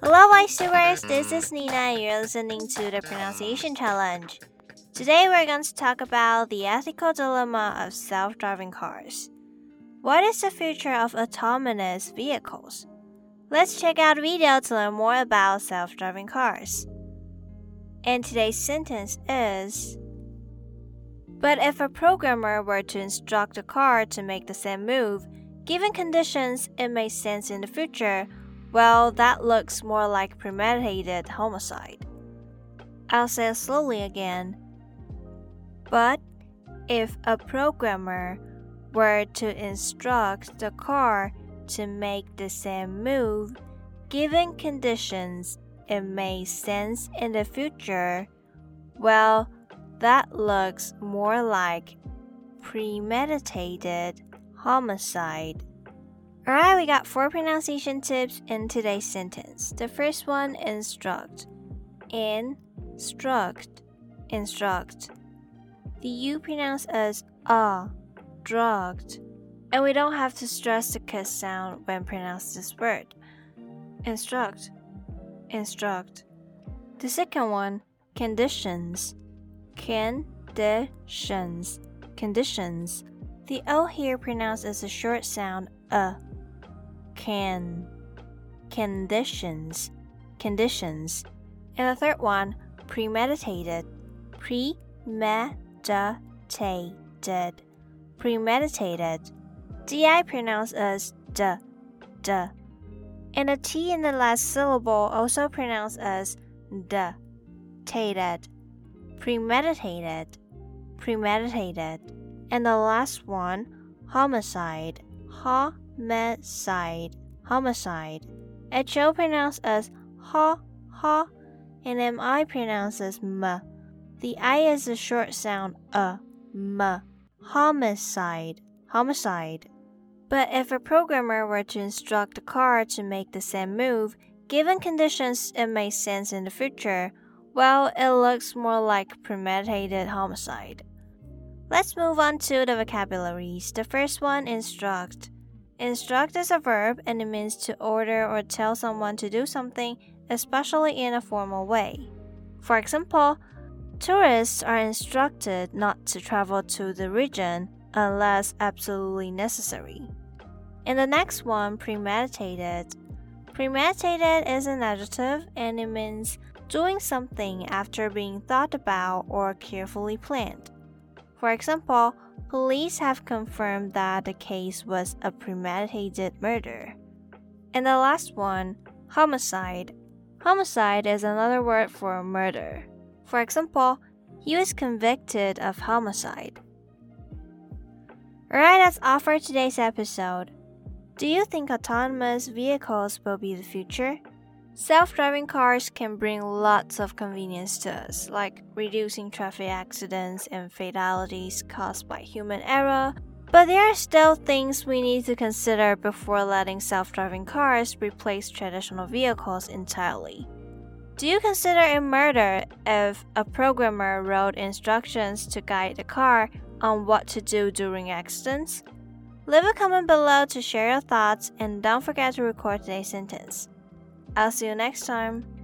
Hello, Voicetubers. This is Nina, and you're listening to the Pronunciation Challenge. Today, we're going to talk about the ethical dilemma of self driving cars. What is the future of autonomous vehicles? Let's check out video to learn more about self driving cars. And today's sentence is But if a programmer were to instruct a car to make the same move, given conditions it may sense in the future, well, that looks more like premeditated homicide. I'll say it slowly again. But if a programmer were to instruct the car to make the same move, given conditions it may sense in the future, well, that looks more like premeditated homicide. Alright, we got four pronunciation tips in today's sentence. The first one instruct. Instruct. Instruct. The U pronounced as ah, drugged. And we don't have to stress the kiss sound when pronouncing this word. Instruct instruct. The second one, conditions. Conditions. Conditions. The O here pronounced as a short sound uh. Can. Conditions. Conditions. And the third one, premeditated. Premeditated. Premeditated. DI pronounced as d. D and the T in the last syllable also pronounced as d, tated, premeditated, premeditated. And the last one, homicide, homicide, homicide. HO pronounced as ha, ha, and MI pronounced as m. The I is a short sound a, m. Homicide, homicide. But if a programmer were to instruct a car to make the same move, given conditions it makes sense in the future, well, it looks more like premeditated homicide. Let's move on to the vocabularies. The first one, instruct. Instruct is a verb and it means to order or tell someone to do something, especially in a formal way. For example, tourists are instructed not to travel to the region unless absolutely necessary. And the next one, premeditated. Premeditated is an adjective and it means doing something after being thought about or carefully planned. For example, police have confirmed that the case was a premeditated murder. And the last one, homicide. Homicide is another word for murder. For example, he was convicted of homicide. Alright, that's all for today's episode. Do you think autonomous vehicles will be the future? Self driving cars can bring lots of convenience to us, like reducing traffic accidents and fatalities caused by human error. But there are still things we need to consider before letting self driving cars replace traditional vehicles entirely. Do you consider it murder if a programmer wrote instructions to guide the car on what to do during accidents? Leave a comment below to share your thoughts and don't forget to record today's sentence. I'll see you next time.